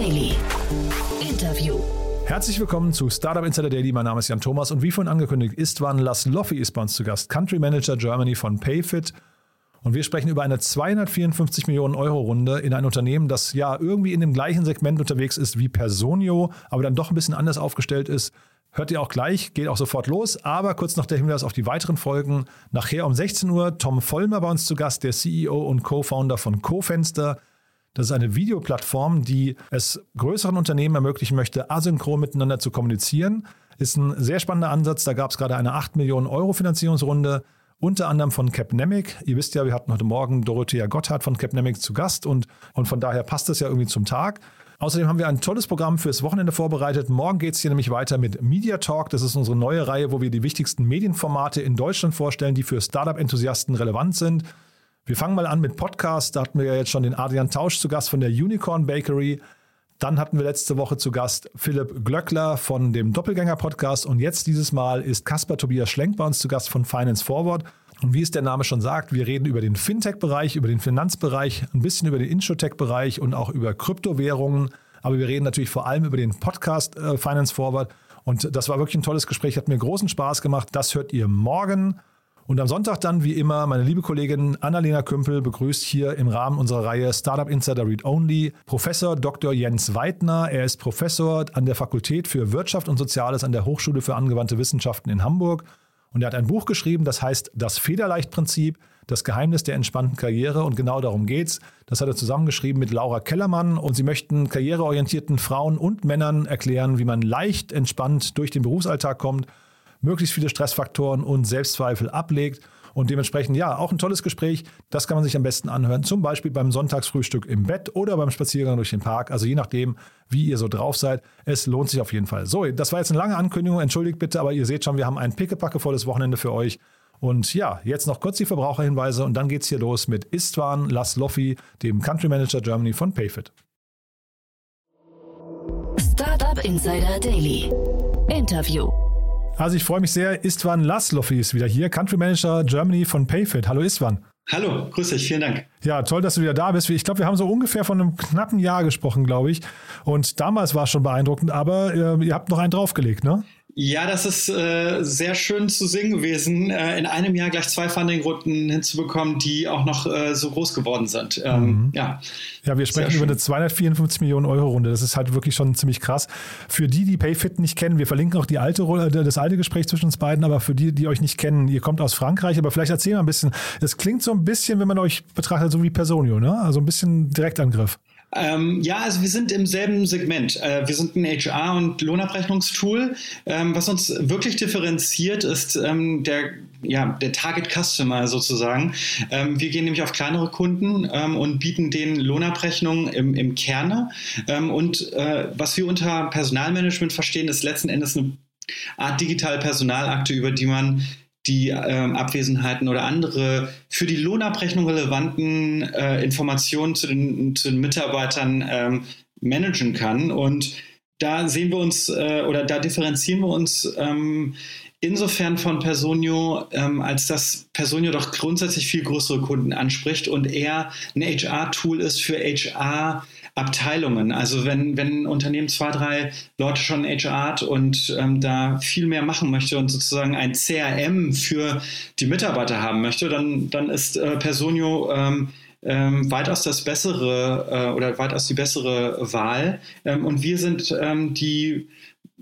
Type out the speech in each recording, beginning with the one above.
Daily. Interview. Herzlich willkommen zu Startup Insider Daily. Mein Name ist Jan Thomas und wie vorhin angekündigt, Istvan Laszlofi ist bei uns zu Gast, Country Manager Germany von Payfit. Und wir sprechen über eine 254 Millionen Euro Runde in ein Unternehmen, das ja irgendwie in dem gleichen Segment unterwegs ist wie Personio, aber dann doch ein bisschen anders aufgestellt ist. Hört ihr auch gleich, geht auch sofort los. Aber kurz noch der Hinweis auf die weiteren Folgen. Nachher um 16 Uhr Tom Vollmer bei uns zu Gast, der CEO und Co-Founder von CoFenster. Das ist eine Videoplattform, die es größeren Unternehmen ermöglichen möchte, asynchron miteinander zu kommunizieren. Ist ein sehr spannender Ansatz. Da gab es gerade eine 8 Millionen Euro Finanzierungsrunde, unter anderem von Capnemic. Ihr wisst ja, wir hatten heute Morgen Dorothea Gotthard von Capnemic zu Gast und, und von daher passt das ja irgendwie zum Tag. Außerdem haben wir ein tolles Programm fürs Wochenende vorbereitet. Morgen geht es hier nämlich weiter mit Media Talk. Das ist unsere neue Reihe, wo wir die wichtigsten Medienformate in Deutschland vorstellen, die für Startup-Enthusiasten relevant sind. Wir fangen mal an mit Podcasts. Da hatten wir ja jetzt schon den Adrian Tausch zu Gast von der Unicorn Bakery. Dann hatten wir letzte Woche zu Gast Philipp Glöckler von dem Doppelgänger-Podcast. Und jetzt dieses Mal ist Caspar Tobias Schlenk bei uns zu Gast von Finance Forward. Und wie es der Name schon sagt, wir reden über den Fintech-Bereich, über den Finanzbereich, ein bisschen über den Insurtech-Bereich und auch über Kryptowährungen. Aber wir reden natürlich vor allem über den Podcast äh, Finance Forward. Und das war wirklich ein tolles Gespräch, hat mir großen Spaß gemacht. Das hört ihr morgen. Und am Sonntag dann, wie immer, meine liebe Kollegin Annalena Kümpel begrüßt hier im Rahmen unserer Reihe Startup Insider Read Only Professor Dr. Jens Weidner. Er ist Professor an der Fakultät für Wirtschaft und Soziales an der Hochschule für angewandte Wissenschaften in Hamburg und er hat ein Buch geschrieben, das heißt Das Federleichtprinzip, das Geheimnis der entspannten Karriere. Und genau darum geht's. Das hat er zusammengeschrieben mit Laura Kellermann. Und sie möchten karriereorientierten Frauen und Männern erklären, wie man leicht entspannt durch den Berufsalltag kommt, möglichst viele Stressfaktoren und Selbstzweifel ablegt und dementsprechend, ja, auch ein tolles Gespräch. Das kann man sich am besten anhören, zum Beispiel beim Sonntagsfrühstück im Bett oder beim Spaziergang durch den Park. Also je nachdem, wie ihr so drauf seid. Es lohnt sich auf jeden Fall. So, das war jetzt eine lange Ankündigung. Entschuldigt bitte, aber ihr seht schon, wir haben ein pickepackevolles Wochenende für euch. Und ja, jetzt noch kurz die Verbraucherhinweise und dann geht's hier los mit Istvan Laszlofi, dem Country Manager Germany von Payfit. Startup Insider Daily. Interview. Also ich freue mich sehr. Istvan Laszlofi ist wieder hier, Country Manager Germany von Payfit. Hallo Istvan. Hallo, grüß dich, vielen Dank. Ja, toll, dass du wieder da bist. Ich glaube, wir haben so ungefähr von einem knappen Jahr gesprochen, glaube ich. Und damals war es schon beeindruckend, aber äh, ihr habt noch einen draufgelegt, ne? Ja, das ist äh, sehr schön zu sehen gewesen, äh, in einem Jahr gleich zwei Funding-Runden hinzubekommen, die auch noch äh, so groß geworden sind. Ähm, mhm. Ja, ja, wir sprechen über eine 254 Millionen Euro Runde. Das ist halt wirklich schon ziemlich krass. Für die, die PayFit nicht kennen, wir verlinken auch die alte, äh, das alte Gespräch zwischen uns beiden, aber für die, die euch nicht kennen, ihr kommt aus Frankreich, aber vielleicht erzähl mal ein bisschen. Es klingt so ein bisschen, wenn man euch betrachtet, so wie Personio, ne? Also ein bisschen Direktangriff. Ähm, ja, also wir sind im selben Segment. Äh, wir sind ein HR- und Lohnabrechnungstool. Ähm, was uns wirklich differenziert, ist ähm, der, ja, der Target Customer sozusagen. Ähm, wir gehen nämlich auf kleinere Kunden ähm, und bieten denen Lohnabrechnung im, im Kerne. Ähm, und äh, was wir unter Personalmanagement verstehen, ist letzten Endes eine Art digitale Personalakte, über die man die ähm, Abwesenheiten oder andere für die Lohnabrechnung relevanten äh, Informationen zu den, zu den Mitarbeitern ähm, managen kann. Und da sehen wir uns äh, oder da differenzieren wir uns ähm, insofern von Personio, ähm, als dass Personio doch grundsätzlich viel größere Kunden anspricht und eher ein HR-Tool ist für HR- Abteilungen. Also wenn, wenn ein Unternehmen zwei, drei Leute schon HR hat und ähm, da viel mehr machen möchte und sozusagen ein CRM für die Mitarbeiter haben möchte, dann, dann ist äh, Personio ähm, ähm, weitaus das bessere äh, oder weitaus die bessere Wahl. Ähm, und wir sind ähm, die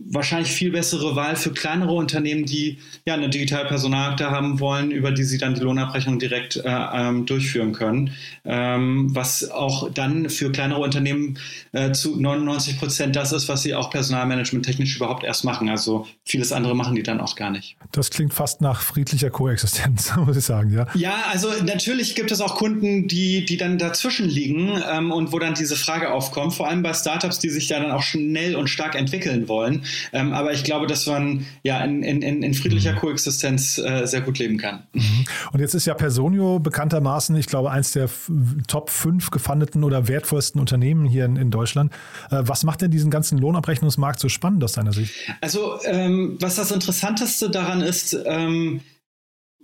wahrscheinlich viel bessere Wahl für kleinere Unternehmen, die ja eine digitale Personalakte haben wollen, über die sie dann die Lohnabrechnung direkt äh, ähm, durchführen können. Ähm, was auch dann für kleinere Unternehmen äh, zu 99 Prozent das ist, was sie auch personalmanagement technisch überhaupt erst machen. Also vieles andere machen die dann auch gar nicht. Das klingt fast nach friedlicher Koexistenz, muss ich sagen, ja. Ja, also natürlich gibt es auch Kunden, die, die dann dazwischen liegen ähm, und wo dann diese Frage aufkommt, vor allem bei Startups, die sich da dann auch schnell und stark entwickeln wollen. Ähm, aber ich glaube, dass man ja in, in, in friedlicher mhm. Koexistenz äh, sehr gut leben kann. Mhm. Und jetzt ist ja Personio bekanntermaßen, ich glaube, eins der Top 5 gefundeten oder wertvollsten Unternehmen hier in, in Deutschland. Äh, was macht denn diesen ganzen Lohnabrechnungsmarkt so spannend aus deiner Sicht? Also, ähm, was das Interessanteste daran ist, ähm,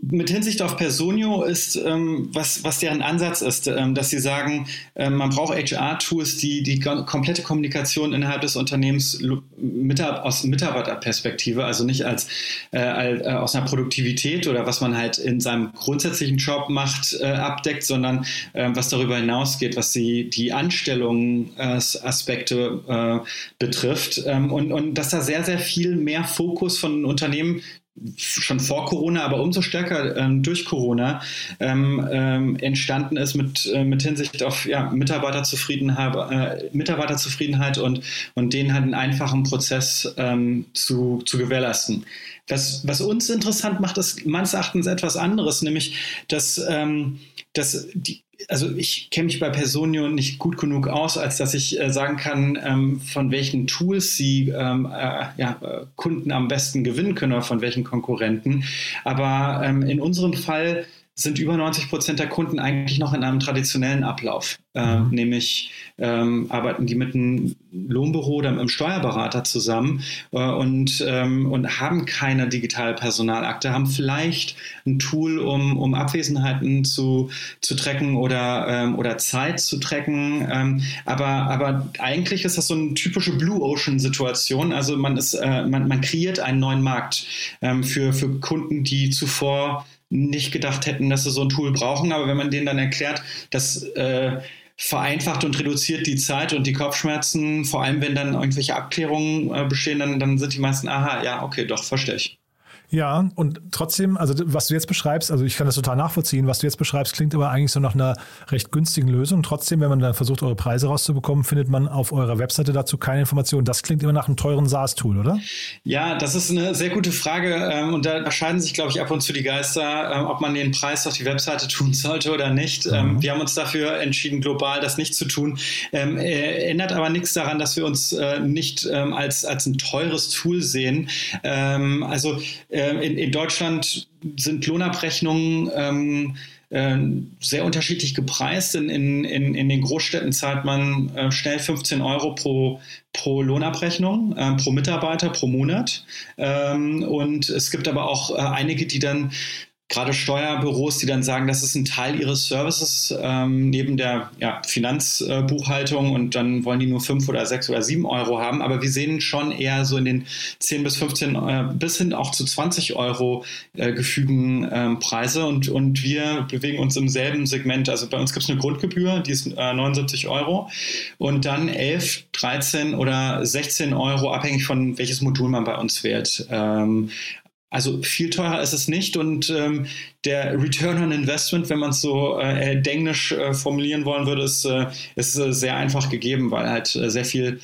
mit Hinsicht auf Personio ist, ähm, was, was deren Ansatz ist, ähm, dass sie sagen, ähm, man braucht HR-Tools, die die komplette Kommunikation innerhalb des Unternehmens mit, aus Mitarbeiterperspektive, also nicht als, äh, als, äh, aus einer Produktivität oder was man halt in seinem grundsätzlichen Job macht, äh, abdeckt, sondern äh, was darüber hinausgeht, was die, die Anstellungsaspekte äh, betrifft. Ähm, und, und dass da sehr, sehr viel mehr Fokus von Unternehmen schon vor Corona, aber umso stärker ähm, durch Corona ähm, ähm, entstanden ist mit, äh, mit Hinsicht auf ja, Mitarbeiterzufriedenheit, äh, Mitarbeiterzufriedenheit und, und denen halt einen einfachen Prozess ähm, zu, zu gewährleisten. Was, was uns interessant macht, ist meines Erachtens etwas anderes, nämlich dass, ähm, dass die, also ich kenne mich bei Personio nicht gut genug aus, als dass ich äh, sagen kann, ähm, von welchen Tools sie ähm, äh, ja, Kunden am besten gewinnen können oder von welchen Konkurrenten. Aber ähm, in unserem Fall sind über 90 Prozent der Kunden eigentlich noch in einem traditionellen Ablauf. Äh, mhm. Nämlich ähm, arbeiten die mit einem Lohnbüro oder mit einem Steuerberater zusammen äh, und, ähm, und haben keine digitale Personalakte, haben vielleicht ein Tool, um, um Abwesenheiten zu, zu tracken oder, ähm, oder Zeit zu tracken. Ähm, aber, aber eigentlich ist das so eine typische Blue Ocean-Situation. Also man, ist, äh, man, man kreiert einen neuen Markt ähm, für, für Kunden, die zuvor nicht gedacht hätten, dass sie so ein Tool brauchen. Aber wenn man denen dann erklärt, dass äh, vereinfacht und reduziert die Zeit und die Kopfschmerzen, vor allem wenn dann irgendwelche Abklärungen äh, bestehen, dann, dann sind die meisten, aha, ja, okay, doch, verstehe ich. Ja, und trotzdem, also was du jetzt beschreibst, also ich kann das total nachvollziehen, was du jetzt beschreibst, klingt aber eigentlich so nach einer recht günstigen Lösung. Trotzdem, wenn man dann versucht, eure Preise rauszubekommen, findet man auf eurer Webseite dazu keine Informationen. Das klingt immer nach einem teuren SaaS-Tool, oder? Ja, das ist eine sehr gute Frage ähm, und da scheiden sich, glaube ich, ab und zu die Geister, ähm, ob man den Preis auf die Webseite tun sollte oder nicht. Ähm, mhm. Wir haben uns dafür entschieden, global das nicht zu tun. Äh, ändert aber nichts daran, dass wir uns äh, nicht als, als ein teures Tool sehen. Also ähm, in, in, Deutschland sind Lohnabrechnungen ähm, äh, sehr unterschiedlich gepreist. In, in, in, den Großstädten zahlt man äh, schnell 15 Euro pro, pro Lohnabrechnung, äh, pro Mitarbeiter, pro Monat. Ähm, und es gibt aber auch äh, einige, die dann gerade Steuerbüros, die dann sagen, das ist ein Teil ihres Services ähm, neben der ja, Finanzbuchhaltung und dann wollen die nur fünf oder sechs oder sieben Euro haben. Aber wir sehen schon eher so in den 10 bis 15 äh, bis hin auch zu 20 Euro äh, gefügen äh, Preise und, und wir bewegen uns im selben Segment. Also bei uns gibt es eine Grundgebühr, die ist 79 äh, Euro und dann 11, 13 oder 16 Euro, abhängig von welches Modul man bei uns wählt. Ähm, also viel teurer ist es nicht und ähm, der Return on Investment, wenn man es so äh, englisch äh, formulieren wollen würde, ist, äh, ist äh, sehr einfach gegeben, weil halt äh, sehr viel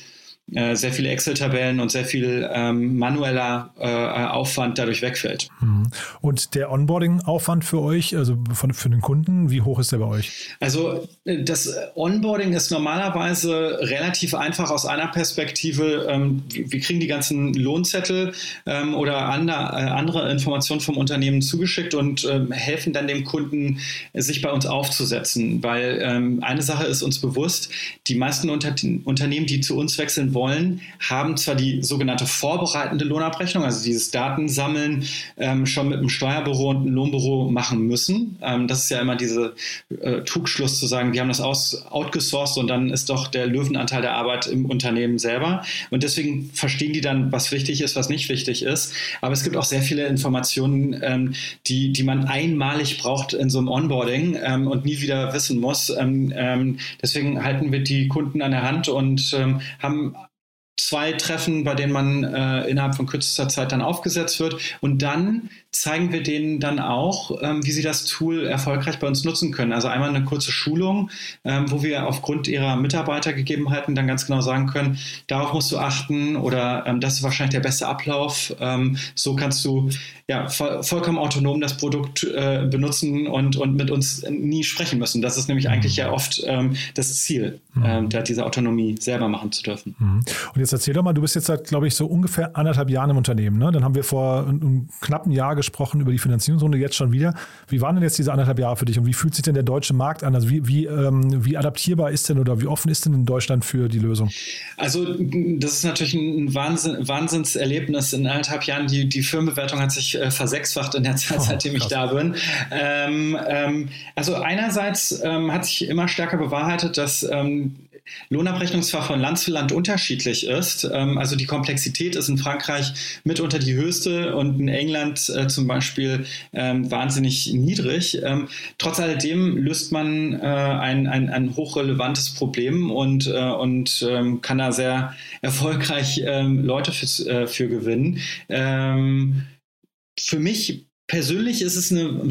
äh, sehr viele Excel-Tabellen und sehr viel ähm, manueller äh, Aufwand dadurch wegfällt. Mhm. Und der Onboarding-Aufwand für euch, also von, für den Kunden, wie hoch ist der bei euch? Also äh, das Onboarding ist normalerweise relativ einfach aus einer Perspektive. Ähm, wir kriegen die ganzen Lohnzettel ähm, oder andere, äh, andere Informationen vom Unternehmen zugeschickt und ähm, helfen dann dem Kunden, sich bei uns aufzusetzen. Weil ähm, eine Sache ist uns bewusst, die meisten Unter Unternehmen, die zu uns wechseln wollen, wollen, haben zwar die sogenannte vorbereitende Lohnabrechnung, also dieses Datensammeln, ähm, schon mit einem Steuerbüro und einem Lohnbüro machen müssen. Ähm, das ist ja immer diese äh, Trugschluss zu sagen, wir haben das aus, outgesourced und dann ist doch der Löwenanteil der Arbeit im Unternehmen selber. Und deswegen verstehen die dann, was wichtig ist, was nicht wichtig ist. Aber es gibt auch sehr viele Informationen, ähm, die, die man einmalig braucht in so einem Onboarding ähm, und nie wieder wissen muss. Ähm, ähm, deswegen halten wir die Kunden an der Hand und ähm, haben zwei Treffen, bei denen man äh, innerhalb von kürzester Zeit dann aufgesetzt wird. Und dann zeigen wir denen dann auch, ähm, wie sie das Tool erfolgreich bei uns nutzen können. Also einmal eine kurze Schulung, ähm, wo wir aufgrund ihrer Mitarbeitergegebenheiten dann ganz genau sagen können, darauf musst du achten oder ähm, das ist wahrscheinlich der beste Ablauf. Ähm, so kannst du ja voll, vollkommen autonom das Produkt äh, benutzen und, und mit uns nie sprechen müssen. Das ist nämlich mhm. eigentlich ja oft ähm, das Ziel, mhm. Ähm, diese Autonomie selber machen zu dürfen. Mhm. Und jetzt erzähl doch mal, du bist jetzt seit, glaube ich, so ungefähr anderthalb Jahren im Unternehmen. Ne? Dann haben wir vor einem knappen Jahr gesprochen über die Finanzierungsrunde, jetzt schon wieder. Wie waren denn jetzt diese anderthalb Jahre für dich und wie fühlt sich denn der deutsche Markt an? Also wie, wie, ähm, wie adaptierbar ist denn oder wie offen ist denn in Deutschland für die Lösung? Also das ist natürlich ein Wahnsinn, Wahnsinnserlebnis in anderthalb Jahren. Die, die Firmenbewertung hat sich äh, versechsfacht in der Zeit, oh, seitdem ich da bin. Ähm, ähm, also einerseits ähm, hat sich immer stärker bewahrheitet, dass Lohnabrechnung zwar von Land zu Land unterschiedlich ist, ähm, also die Komplexität ist in Frankreich mitunter die höchste und in England äh, zum Beispiel ähm, wahnsinnig niedrig. Ähm, trotz alledem löst man äh, ein, ein, ein hochrelevantes Problem und, äh, und kann da sehr erfolgreich Leute für, für gewinnen. Für mich persönlich ist es eine,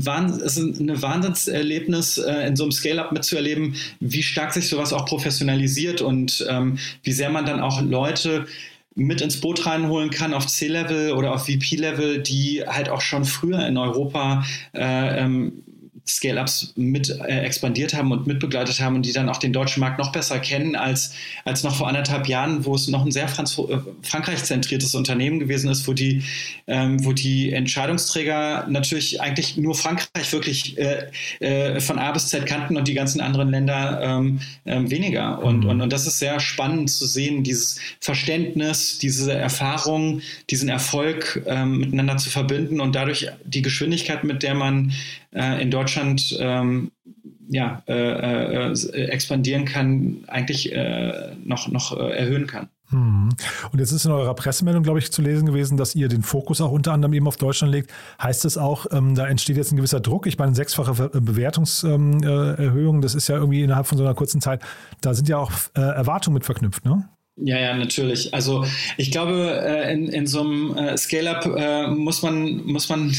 ist eine Wahnsinnserlebnis, äh, in so einem Scale-Up mitzuerleben, wie stark sich sowas auch professionalisiert und ähm, wie sehr man dann auch Leute mit ins Boot reinholen kann auf C-Level oder auf VP-Level, die halt auch schon früher in Europa äh, ähm, Scale-Ups mit äh, expandiert haben und mitbegleitet haben und die dann auch den deutschen Markt noch besser kennen als, als noch vor anderthalb Jahren, wo es noch ein sehr Franz äh, Frankreich-zentriertes Unternehmen gewesen ist, wo die, ähm, wo die Entscheidungsträger natürlich eigentlich nur Frankreich wirklich äh, äh, von A bis Z kannten und die ganzen anderen Länder ähm, ähm weniger. Und, mhm. und, und das ist sehr spannend zu sehen, dieses Verständnis, diese Erfahrung, diesen Erfolg ähm, miteinander zu verbinden und dadurch die Geschwindigkeit, mit der man äh, in Deutschland ähm, ja, äh, äh, expandieren kann, eigentlich äh, noch, noch äh, erhöhen kann. Hm. Und jetzt ist in eurer Pressemeldung, glaube ich, zu lesen gewesen, dass ihr den Fokus auch unter anderem eben auf Deutschland legt. Heißt es auch, ähm, da entsteht jetzt ein gewisser Druck? Ich meine, sechsfache Bewertungserhöhung, ähm, äh, das ist ja irgendwie innerhalb von so einer kurzen Zeit, da sind ja auch äh, Erwartungen mit verknüpft, ne? Ja, ja, natürlich. Also ich glaube, äh, in, in so einem äh, Scale-up äh, muss man, muss man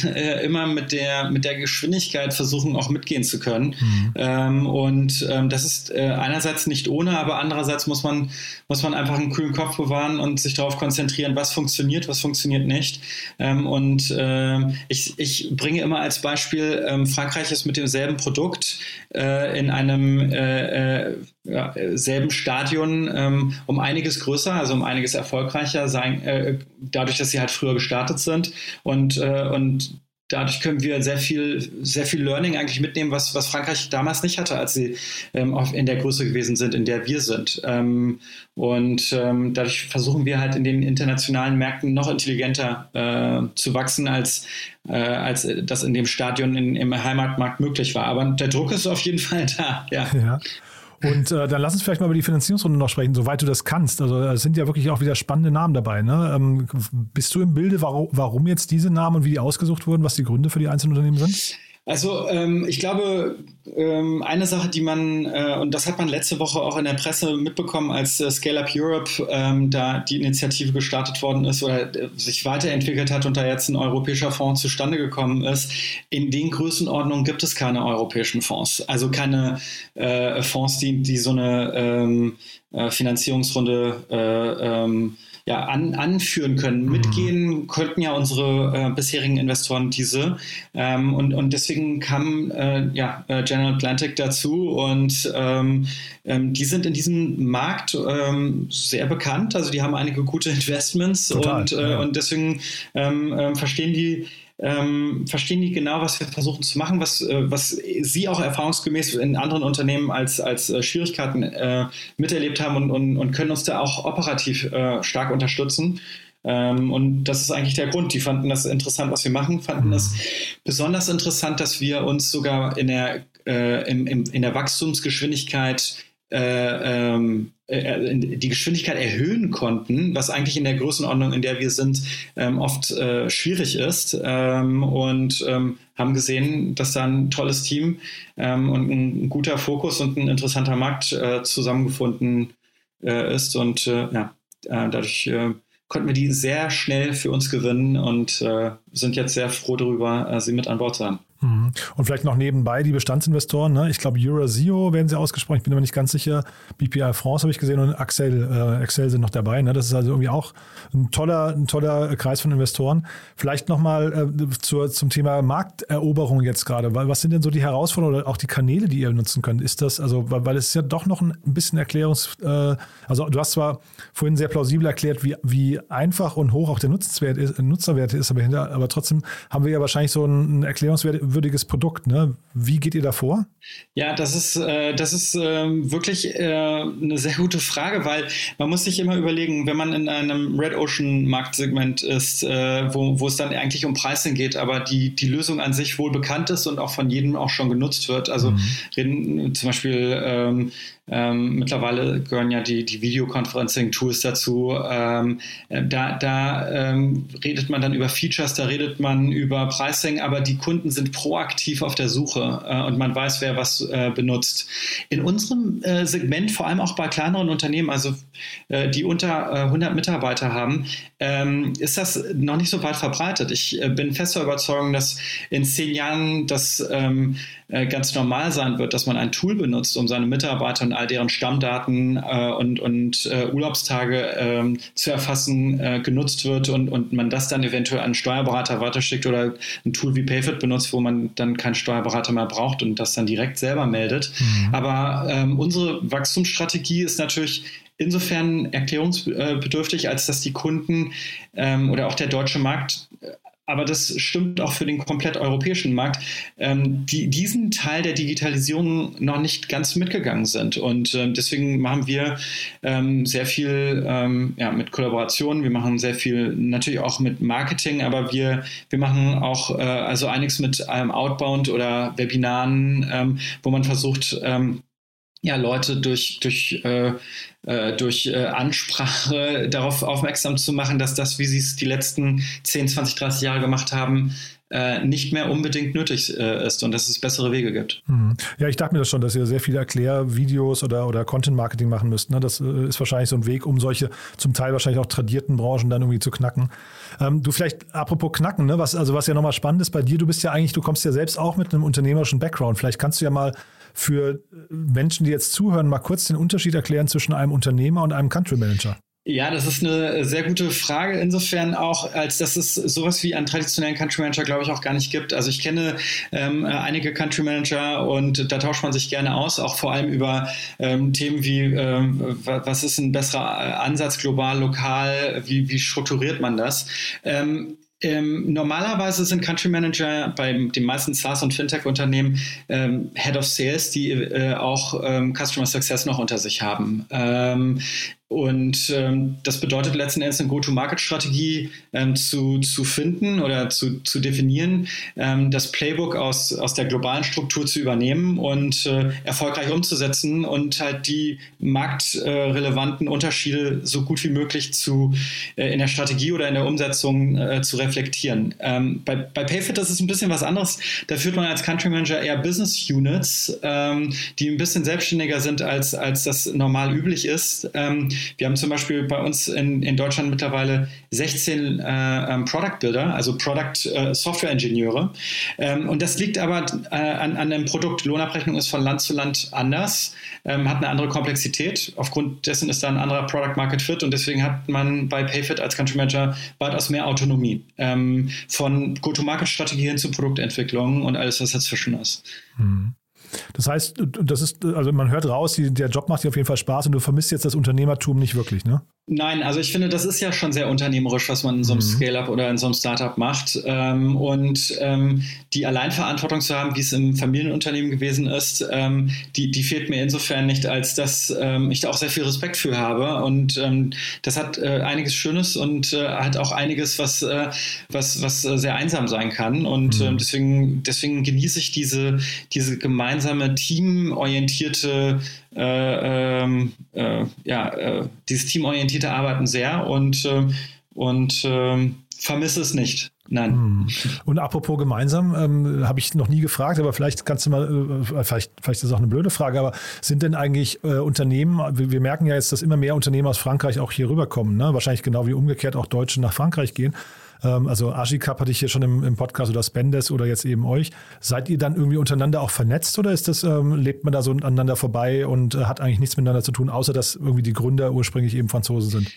immer mit der, mit der Geschwindigkeit versuchen, auch mitgehen zu können. Mhm. Ähm, und ähm, das ist einerseits nicht ohne, aber andererseits muss man, muss man einfach einen kühlen Kopf bewahren und sich darauf konzentrieren, was funktioniert, was funktioniert nicht. Ähm, und ich, ich bringe immer als Beispiel, Frankreich ist mit demselben Produkt in einem selben Stadion ähm, um einiges größer, also um einiges erfolgreicher sein, äh, dadurch, dass sie halt früher gestartet sind und, äh, und dadurch können wir sehr viel, sehr viel Learning eigentlich mitnehmen, was, was Frankreich damals nicht hatte, als sie ähm, in der Größe gewesen sind, in der wir sind. Ähm, und ähm, dadurch versuchen wir halt in den internationalen Märkten noch intelligenter äh, zu wachsen, als, äh, als das in dem Stadion in, im Heimatmarkt möglich war. Aber der Druck ist auf jeden Fall da, ja. ja. Und äh, dann lass uns vielleicht mal über die Finanzierungsrunde noch sprechen, soweit du das kannst. Also es sind ja wirklich auch wieder spannende Namen dabei. Ne? Ähm, bist du im Bilde, warum, warum jetzt diese Namen und wie die ausgesucht wurden, was die Gründe für die einzelnen Unternehmen sind? Also ähm, ich glaube, ähm, eine Sache, die man, äh, und das hat man letzte Woche auch in der Presse mitbekommen, als äh, Scale Up Europe ähm, da die Initiative gestartet worden ist oder äh, sich weiterentwickelt hat und da jetzt ein europäischer Fonds zustande gekommen ist. In den Größenordnungen gibt es keine europäischen Fonds, also keine äh, Fonds, die, die so eine ähm, äh, Finanzierungsrunde äh, ähm, ja, an, anführen können. Mhm. Mitgehen könnten ja unsere äh, bisherigen Investoren diese. Ähm, und, und deswegen kam äh, ja, äh, General Atlantic dazu und ähm, ähm, die sind in diesem Markt ähm, sehr bekannt. Also die haben einige gute Investments Total, und, äh, ja. und deswegen ähm, ähm, verstehen die ähm, verstehen die genau, was wir versuchen zu machen, was, äh, was sie auch erfahrungsgemäß in anderen Unternehmen als, als äh, Schwierigkeiten äh, miterlebt haben und, und, und, können uns da auch operativ äh, stark unterstützen. Ähm, und das ist eigentlich der Grund. Die fanden das interessant, was wir machen, fanden mhm. es besonders interessant, dass wir uns sogar in der, äh, im, im, in der Wachstumsgeschwindigkeit äh, ähm, äh, die Geschwindigkeit erhöhen konnten, was eigentlich in der Größenordnung, in der wir sind, ähm, oft äh, schwierig ist. Ähm, und haben gesehen, dass da ein tolles Team und ein, guter Fokus und ein interessanter Markt zusammengefunden ist. Und ja, dadurch konnten wir die sehr schnell für uns gewinnen und sind jetzt sehr froh darüber, sie mit an Bord zu haben. Mhm. Und vielleicht noch nebenbei die Bestandsinvestoren. Ne? Ich glaube, Eurasio werden sie ausgesprochen. Ich bin aber nicht ganz sicher. BPI France habe ich gesehen und Axel, äh, Excel sind noch dabei. Ne? Das ist also irgendwie auch ein toller, ein toller Kreis von Investoren. Vielleicht nochmal äh, zum Thema Markteroberung jetzt gerade. Was sind denn so die Herausforderungen oder auch die Kanäle, die ihr nutzen könnt? Ist das, also, weil, weil es ist ja doch noch ein bisschen Erklärungs, äh, also du hast zwar vorhin sehr plausibel erklärt, wie, wie einfach und hoch auch der Nutzwert ist, Nutzerwert ist, aber, hinter, aber trotzdem haben wir ja wahrscheinlich so einen Erklärungswert würdiges Produkt. Ne? Wie geht ihr da vor? Ja, das ist, äh, das ist äh, wirklich äh, eine sehr gute Frage, weil man muss sich immer überlegen, wenn man in einem Red Ocean Marktsegment ist, äh, wo, wo es dann eigentlich um Pricing geht, aber die, die Lösung an sich wohl bekannt ist und auch von jedem auch schon genutzt wird. Also mhm. reden zum Beispiel ähm, ähm, mittlerweile gehören ja die, die Videoconferencing-Tools dazu. Ähm, äh, da da ähm, redet man dann über Features, da redet man über Pricing, aber die Kunden sind proaktiv auf der Suche äh, und man weiß, wer was äh, benutzt. In unserem äh, Segment, vor allem auch bei kleineren Unternehmen, also äh, die unter 100 äh, Mitarbeiter haben, ähm, ist das noch nicht so weit verbreitet. Ich bin fester Überzeugung, dass in zehn Jahren das ähm, ganz normal sein wird, dass man ein Tool benutzt, um seine Mitarbeiter und all deren Stammdaten äh, und, und äh, Urlaubstage äh, zu erfassen, äh, genutzt wird und, und man das dann eventuell an einen Steuerberater weiterschickt oder ein Tool wie Payfit benutzt, wo man dann keinen Steuerberater mehr braucht und das dann direkt selber meldet. Mhm. Aber ähm, unsere Wachstumsstrategie ist natürlich insofern erklärungsbedürftig, als dass die Kunden ähm, oder auch der deutsche Markt aber das stimmt auch für den komplett europäischen Markt, ähm, die diesen Teil der Digitalisierung noch nicht ganz mitgegangen sind. Und ähm, deswegen machen wir ähm, sehr viel ähm, ja, mit Kollaborationen, wir machen sehr viel natürlich auch mit Marketing, aber wir, wir machen auch äh, also einiges mit einem Outbound oder Webinaren, ähm, wo man versucht, ähm, ja, Leute durch, durch, äh, äh, durch äh, Ansprache darauf aufmerksam zu machen, dass das, wie sie es die letzten 10, 20, 30 Jahre gemacht haben, äh, nicht mehr unbedingt nötig äh, ist und dass es bessere Wege gibt. Mhm. Ja, ich dachte mir das schon, dass ihr sehr viele Erklärvideos oder, oder Content-Marketing machen müsst. Ne? Das ist wahrscheinlich so ein Weg, um solche zum Teil wahrscheinlich auch tradierten Branchen dann irgendwie zu knacken. Ähm, du vielleicht, apropos knacken, ne? was, also was ja nochmal spannend ist bei dir, du bist ja eigentlich, du kommst ja selbst auch mit einem unternehmerischen Background. Vielleicht kannst du ja mal für Menschen, die jetzt zuhören, mal kurz den Unterschied erklären zwischen einem Unternehmer und einem Country Manager? Ja, das ist eine sehr gute Frage. Insofern auch, als dass es sowas wie einen traditionellen Country Manager, glaube ich, auch gar nicht gibt. Also ich kenne ähm, einige Country Manager und da tauscht man sich gerne aus, auch vor allem über ähm, Themen wie, ähm, was ist ein besserer Ansatz global, lokal, wie, wie strukturiert man das. Ähm, ähm, normalerweise sind Country Manager bei den meisten SaaS- und Fintech-Unternehmen ähm, Head of Sales, die äh, auch ähm, Customer Success noch unter sich haben. Ähm, und ähm, das bedeutet letzten Endes eine Go-to-Market-Strategie ähm, zu, zu finden oder zu, zu definieren, ähm, das Playbook aus, aus der globalen Struktur zu übernehmen und äh, erfolgreich umzusetzen und halt die marktrelevanten Unterschiede so gut wie möglich zu, äh, in der Strategie oder in der Umsetzung äh, zu reflektieren. Ähm, bei, bei Payfit ist es ein bisschen was anderes. Da führt man als Country Manager eher Business Units, ähm, die ein bisschen selbstständiger sind, als, als das normal üblich ist. Wir haben zum Beispiel bei uns in, in Deutschland mittlerweile 16 äh, ähm, Product Builder, also Product äh, Software Ingenieure. Ähm, und das liegt aber äh, an, an dem Produkt. Lohnabrechnung ist von Land zu Land anders, ähm, hat eine andere Komplexität. Aufgrund dessen ist da ein anderer Product Market Fit und deswegen hat man bei PayFit als Country Manager weitaus mehr Autonomie. Ähm, von Go-to-Market-Strategie hin zu Produktentwicklung und alles, was dazwischen ist. Mhm. Das heißt, das ist, also man hört raus, der Job macht dir auf jeden Fall Spaß und du vermisst jetzt das Unternehmertum nicht wirklich, ne? Nein, also ich finde, das ist ja schon sehr unternehmerisch, was man in so einem mhm. Scale-up oder in so einem Startup macht. Ähm, und ähm, die Alleinverantwortung zu haben, wie es im Familienunternehmen gewesen ist, ähm, die, die fehlt mir insofern nicht, als dass ähm, ich da auch sehr viel Respekt für habe. Und ähm, das hat äh, einiges Schönes und äh, hat auch einiges, was, äh, was, was äh, sehr einsam sein kann. Und mhm. Ähm, deswegen, deswegen genieße ich diese, diese gemeinsame teamorientierte äh, ähm, äh, ja, äh, dieses teamorientierte Arbeiten sehr und, äh, und ähm, vermisse es nicht. Nein. Hm. Und apropos gemeinsam, ähm, habe ich noch nie gefragt, aber vielleicht kannst du mal, äh, vielleicht, vielleicht ist das auch eine blöde Frage, aber sind denn eigentlich äh, Unternehmen, wir, wir, merken ja jetzt, dass immer mehr Unternehmen aus Frankreich auch hier rüberkommen, ne? wahrscheinlich genau wie umgekehrt auch Deutsche nach Frankreich gehen. Ähm, also Agicap hatte ich hier schon im, im Podcast oder Spendes oder jetzt eben euch. Seid ihr dann irgendwie untereinander auch vernetzt oder ist das, ähm, lebt man da so aneinander vorbei und äh, hat eigentlich nichts miteinander zu tun, außer dass irgendwie die Gründer ursprünglich eben Franzosen sind?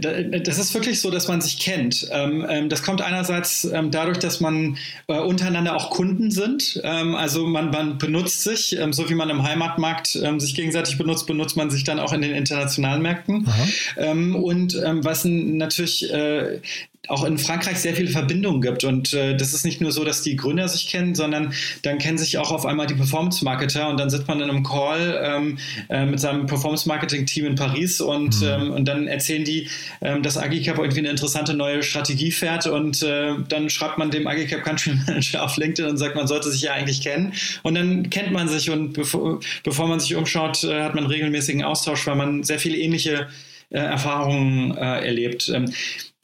Das ist wirklich so, dass man sich kennt. Ähm, ähm, das kommt einerseits ähm, dadurch, dass man äh, untereinander auch Kunden sind. Also man, man benutzt sich, so wie man im Heimatmarkt sich gegenseitig benutzt, benutzt man sich dann auch in den internationalen Märkten. Aha. Und was natürlich äh, auch in Frankreich sehr viele Verbindungen gibt. Und äh, das ist nicht nur so, dass die Gründer sich kennen, sondern dann kennen sich auch auf einmal die Performance-Marketer und dann sitzt man in einem Call ähm, äh, mit seinem Performance-Marketing-Team in Paris und, mhm. ähm, und dann erzählen die, ähm, dass Agicap irgendwie eine interessante neue Strategie fährt und äh, dann schreibt man dem Agicap Country Manager auf LinkedIn und sagt, man sollte sich ja eigentlich kennen. Und dann kennt man sich und bevor, bevor man sich umschaut, äh, hat man regelmäßigen Austausch, weil man sehr viele ähnliche äh, Erfahrungen äh, erlebt.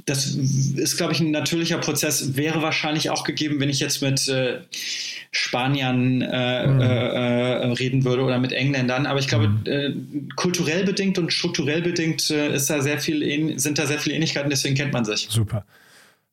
Das ist, glaube ich, ein natürlicher Prozess. Wäre wahrscheinlich auch gegeben, wenn ich jetzt mit äh, Spaniern äh, mhm. äh, reden würde oder mit Engländern. Aber ich glaube, mhm. Äh, kulturell bedingt und strukturell bedingt äh, ist da sehr viel, sind da sehr viele Ähnlichkeiten, deswegen kennt man sich. Super.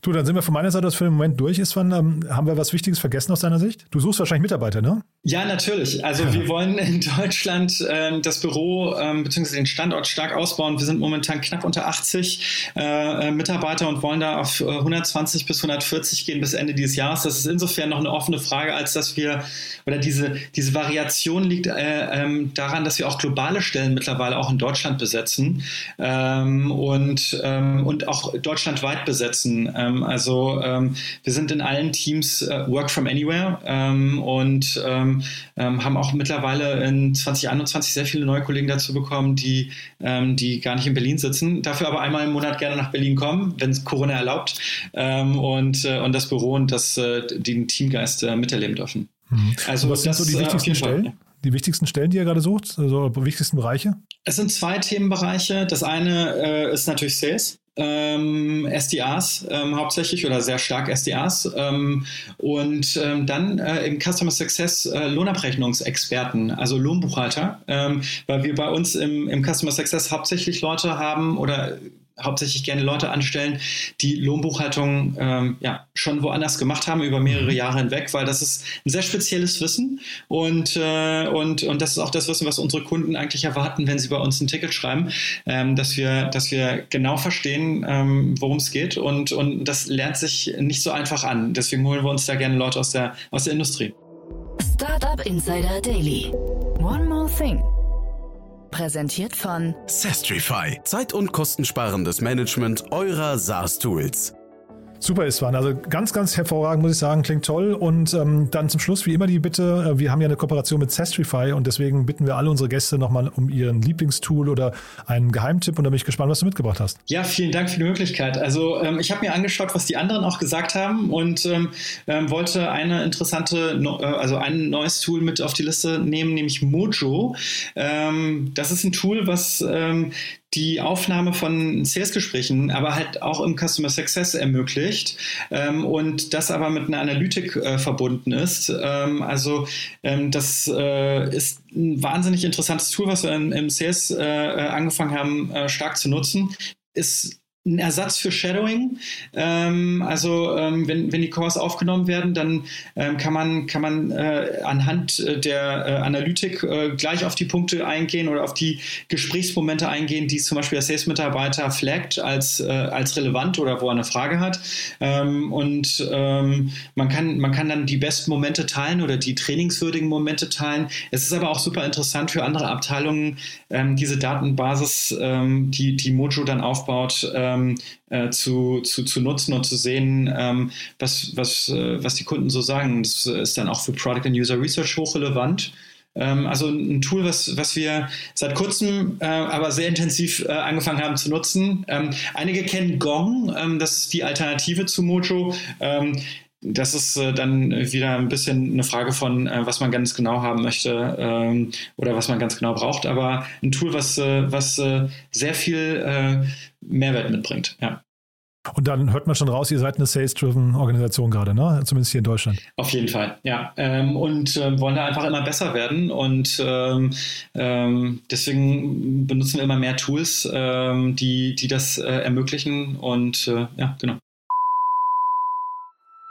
Du, dann sind wir von meiner Seite aus für den Moment durch. Ist, wann, ähm, haben wir was Wichtiges vergessen aus deiner Sicht? Du suchst wahrscheinlich Mitarbeiter, ne? Ja, natürlich. Also wir wollen in Deutschland ähm, das Büro ähm, bzw. den Standort stark ausbauen. Wir sind momentan knapp unter 80 äh, Mitarbeiter und wollen da auf 120 äh, bis 140 gehen bis Ende dieses Jahres. Das ist insofern noch eine offene Frage, als dass wir, oder diese, diese Variation liegt äh, ähm, daran, dass wir auch globale Stellen mittlerweile auch in Deutschland besetzen ähm, und, ähm, und auch deutschlandweit besetzen. Ähm, also wir sind in allen Teams äh, Work from Anywhere und ähm, haben auch mittlerweile in 2021 sehr viele neue Kollegen dazu bekommen, die, ähm, die gar nicht in Berlin sitzen, dafür aber einmal im Monat gerne nach Berlin kommen, wenn es Corona erlaubt ähm, und, äh, und das Büro und das, äh, den Teamgeist äh, miterleben dürfen. Mhm. Also was das, sind so die äh, wichtigsten Stellen? die wichtigsten Stellen, die ihr gerade sucht? Also die wichtigsten Bereiche? Es sind zwei Themenbereiche. Das eine äh, ist natürlich Sales ähm, SDRs ähm, hauptsächlich oder sehr stark SDRs ähm, und ähm, dann äh, im Customer Success äh, Lohnabrechnungsexperten, also Lohnbuchhalter, ähm, weil wir bei uns im, im Customer Success hauptsächlich Leute haben oder hauptsächlich gerne Leute anstellen, die Lohnbuchhaltung ähm, ja, schon woanders gemacht haben über mehrere mhm. Jahre hinweg, weil das ist ein sehr spezielles Wissen und, äh, und, und das ist auch das Wissen, was unsere Kunden eigentlich erwarten, wenn sie bei uns ein Ticket schreiben, ähm, dass, wir, dass wir genau verstehen, ähm, worum es geht und, und das lernt sich nicht so einfach an. Deswegen holen wir uns da gerne Leute aus der, aus der Industrie. Startup Insider Daily. One more thing. Präsentiert von Sestrify. Zeit- und kostensparendes Management eurer SaaS-Tools. Super, Iswan. Also ganz, ganz hervorragend, muss ich sagen. Klingt toll. Und ähm, dann zum Schluss, wie immer, die Bitte, äh, wir haben ja eine Kooperation mit Sestrify und deswegen bitten wir alle unsere Gäste nochmal um ihren Lieblingstool oder einen Geheimtipp und da bin ich gespannt, was du mitgebracht hast. Ja, vielen Dank für die Möglichkeit. Also ähm, ich habe mir angeschaut, was die anderen auch gesagt haben und ähm, ähm wollte eine interessante, äh, also ein neues Tool mit auf die Liste nehmen, nämlich Mojo. Ähm, das ist ein Tool, was ähm, die Aufnahme von Sales-Gesprächen, aber halt auch im Customer Success ermöglicht ähm, und das aber mit einer Analytik äh, verbunden ist. Ähm, also ähm, das äh, ist ein wahnsinnig interessantes Tool, was wir im, im Sales äh, äh angefangen haben, äh, stark zu nutzen. Ist ein Ersatz für Shadowing. Ähm, also ähm, wenn, wenn die Cores aufgenommen werden, dann ähm, kann man, kann man äh, anhand äh, der äh, Analytik äh, gleich auf die Punkte eingehen oder auf die Gesprächsmomente eingehen, die zum Beispiel der Sales-Mitarbeiter flaggt als, äh, als relevant oder wo er eine Frage hat. Ähm, und ähm, man, kann, man kann dann die besten Momente teilen oder die trainingswürdigen Momente teilen. Es ist aber auch super interessant für andere Abteilungen, ähm, diese Datenbasis, die, die Mojo dann aufbaut, ähm, äh, zu, zu, zu nutzen und zu sehen, ähm, was, was, äh, was die Kunden so sagen. Das ist dann auch für Product and User Research hochrelevant. Ähm, also ein Tool, was, was wir seit kurzem, äh, aber sehr intensiv äh, angefangen haben zu nutzen. Ähm, einige kennen Gong, ähm, das ist die Alternative zu Mojo ähm, das ist äh, dann wieder ein bisschen eine Frage von, äh, was man ganz genau haben möchte ähm, oder was man ganz genau braucht. Aber ein Tool, was, äh, was äh, sehr viel äh, Mehrwert mitbringt. Ja. Und dann hört man schon raus, ihr seid eine Sales-driven Organisation gerade, ne? Zumindest hier in Deutschland. Auf jeden Fall, ja. Ähm, und äh, wollen da einfach immer besser werden. Und ähm, ähm, deswegen benutzen wir immer mehr Tools, die, die das äh, ermöglichen. Und äh, ja, genau.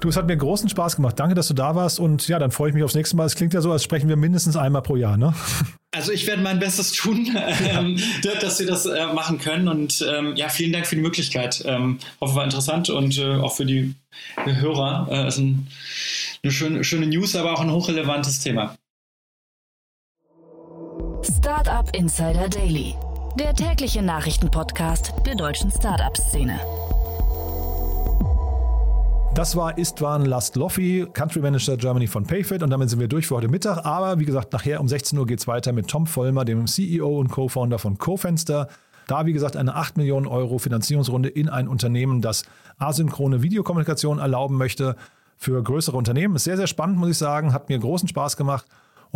Du, es hat mir großen Spaß gemacht. Danke, dass du da warst. Und ja, dann freue ich mich aufs nächste Mal. Es klingt ja so, als sprechen wir mindestens einmal pro Jahr, ne? Also ich werde mein Bestes tun, ähm, dass wir das äh, machen können. Und ähm, ja, vielen Dank für die Möglichkeit. Ähm, hoffe, war interessant und äh, auch für die Hörer. Äh, ist ein, eine schöne, schöne News, aber auch ein hochrelevantes Thema. Startup Insider Daily, der tägliche Nachrichtenpodcast der deutschen Startup-Szene. Das war Istvan Lastloffi, Country Manager Germany von Payfit. Und damit sind wir durch für heute Mittag. Aber wie gesagt, nachher um 16 Uhr geht es weiter mit Tom Vollmer, dem CEO und Co-Founder von CoFenster. Da, wie gesagt, eine 8 Millionen Euro Finanzierungsrunde in ein Unternehmen, das asynchrone Videokommunikation erlauben möchte für größere Unternehmen. Ist sehr, sehr spannend, muss ich sagen. Hat mir großen Spaß gemacht.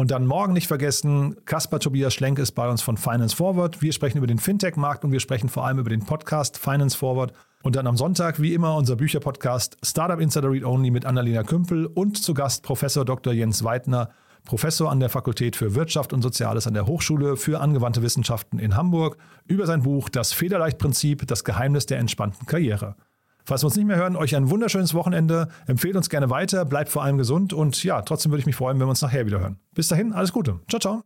Und dann morgen nicht vergessen, Kaspar Tobias Schlenk ist bei uns von Finance Forward. Wir sprechen über den Fintech-Markt und wir sprechen vor allem über den Podcast Finance Forward. Und dann am Sonntag, wie immer, unser Bücherpodcast Startup Insider Read Only mit Annalena Kümpel und zu Gast Professor Dr. Jens Weidner, Professor an der Fakultät für Wirtschaft und Soziales an der Hochschule für angewandte Wissenschaften in Hamburg, über sein Buch Das Federleichtprinzip, das Geheimnis der entspannten Karriere. Falls wir uns nicht mehr hören, euch ein wunderschönes Wochenende. Empfehlt uns gerne weiter, bleibt vor allem gesund und ja, trotzdem würde ich mich freuen, wenn wir uns nachher wieder hören. Bis dahin, alles Gute. Ciao, ciao.